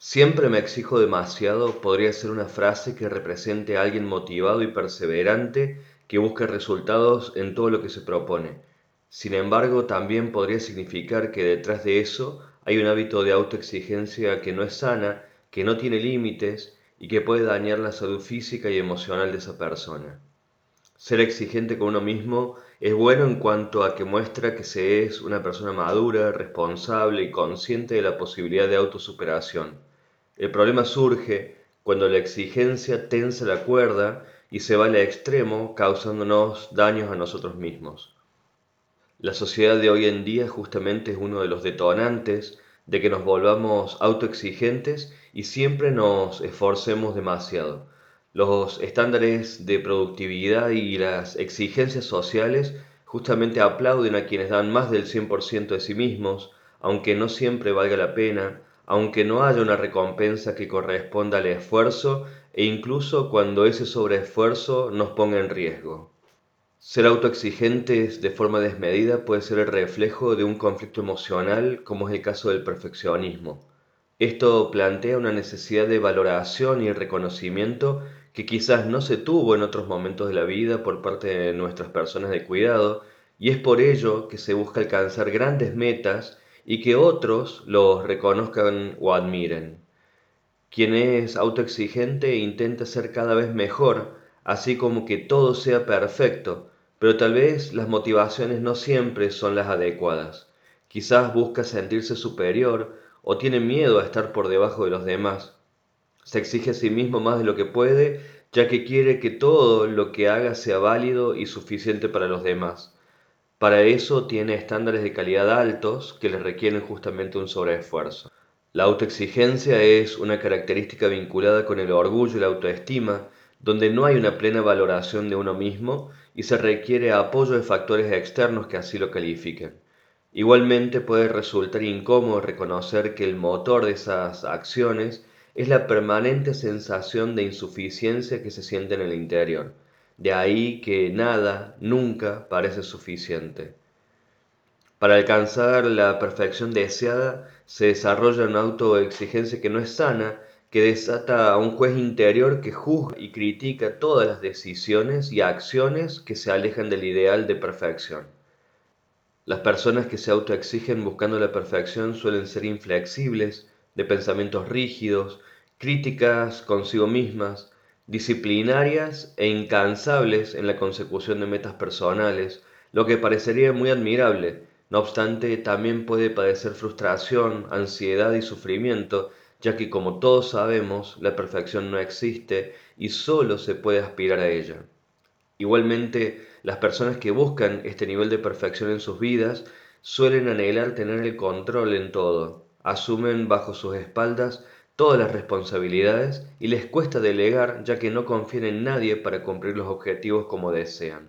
Siempre me exijo demasiado podría ser una frase que represente a alguien motivado y perseverante que busca resultados en todo lo que se propone. Sin embargo, también podría significar que detrás de eso hay un hábito de autoexigencia que no es sana, que no tiene límites y que puede dañar la salud física y emocional de esa persona. Ser exigente con uno mismo es bueno en cuanto a que muestra que se es una persona madura, responsable y consciente de la posibilidad de autosuperación. El problema surge cuando la exigencia tensa la cuerda y se va al extremo causándonos daños a nosotros mismos. La sociedad de hoy en día justamente es uno de los detonantes de que nos volvamos autoexigentes y siempre nos esforcemos demasiado. Los estándares de productividad y las exigencias sociales justamente aplauden a quienes dan más del 100% de sí mismos, aunque no siempre valga la pena, aunque no haya una recompensa que corresponda al esfuerzo e incluso cuando ese sobreesfuerzo nos ponga en riesgo. Ser autoexigentes de forma desmedida puede ser el reflejo de un conflicto emocional como es el caso del perfeccionismo. Esto plantea una necesidad de valoración y reconocimiento que quizás no se tuvo en otros momentos de la vida por parte de nuestras personas de cuidado y es por ello que se busca alcanzar grandes metas y que otros los reconozcan o admiren. Quien es autoexigente intenta ser cada vez mejor, así como que todo sea perfecto, pero tal vez las motivaciones no siempre son las adecuadas. Quizás busca sentirse superior o tiene miedo a estar por debajo de los demás. Se exige a sí mismo más de lo que puede, ya que quiere que todo lo que haga sea válido y suficiente para los demás. Para eso tiene estándares de calidad altos que le requieren justamente un sobreesfuerzo. La autoexigencia es una característica vinculada con el orgullo y la autoestima, donde no hay una plena valoración de uno mismo y se requiere apoyo de factores externos que así lo califiquen. Igualmente puede resultar incómodo reconocer que el motor de esas acciones es la permanente sensación de insuficiencia que se siente en el interior. De ahí que nada, nunca parece suficiente. Para alcanzar la perfección deseada se desarrolla una autoexigencia que no es sana, que desata a un juez interior que juzga y critica todas las decisiones y acciones que se alejan del ideal de perfección. Las personas que se autoexigen buscando la perfección suelen ser inflexibles, de pensamientos rígidos, críticas consigo mismas, disciplinarias e incansables en la consecución de metas personales, lo que parecería muy admirable. No obstante, también puede padecer frustración, ansiedad y sufrimiento, ya que como todos sabemos, la perfección no existe y solo se puede aspirar a ella. Igualmente, las personas que buscan este nivel de perfección en sus vidas suelen anhelar tener el control en todo, asumen bajo sus espaldas todas las responsabilidades y les cuesta delegar ya que no confían en nadie para cumplir los objetivos como desean.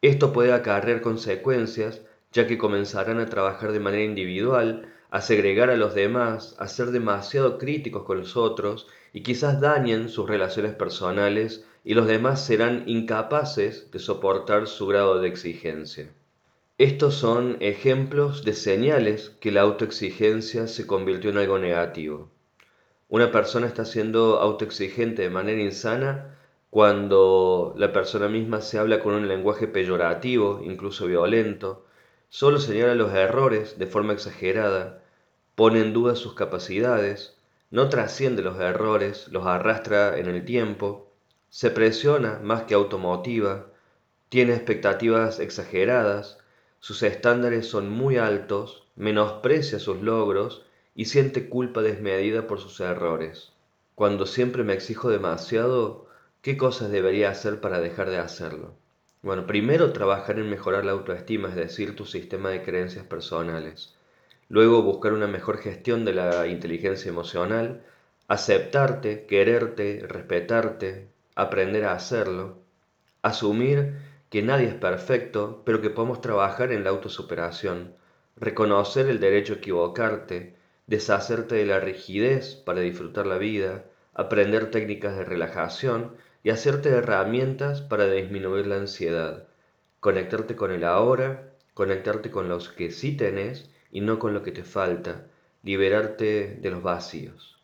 Esto puede acarrear consecuencias ya que comenzarán a trabajar de manera individual, a segregar a los demás, a ser demasiado críticos con los otros y quizás dañen sus relaciones personales y los demás serán incapaces de soportar su grado de exigencia. Estos son ejemplos de señales que la autoexigencia se convirtió en algo negativo. Una persona está siendo autoexigente de manera insana cuando la persona misma se habla con un lenguaje peyorativo, incluso violento, solo señala los errores de forma exagerada, pone en duda sus capacidades, no trasciende los errores, los arrastra en el tiempo, se presiona más que automotiva, tiene expectativas exageradas, sus estándares son muy altos, menosprecia sus logros y siente culpa desmedida por sus errores. Cuando siempre me exijo demasiado, ¿qué cosas debería hacer para dejar de hacerlo? Bueno, primero trabajar en mejorar la autoestima, es decir, tu sistema de creencias personales. Luego buscar una mejor gestión de la inteligencia emocional, aceptarte, quererte, respetarte, aprender a hacerlo, asumir que nadie es perfecto, pero que podemos trabajar en la autosuperación, reconocer el derecho a equivocarte, deshacerte de la rigidez para disfrutar la vida, aprender técnicas de relajación y hacerte herramientas para disminuir la ansiedad, conectarte con el ahora, conectarte con los que sí tenés y no con lo que te falta, liberarte de los vacíos.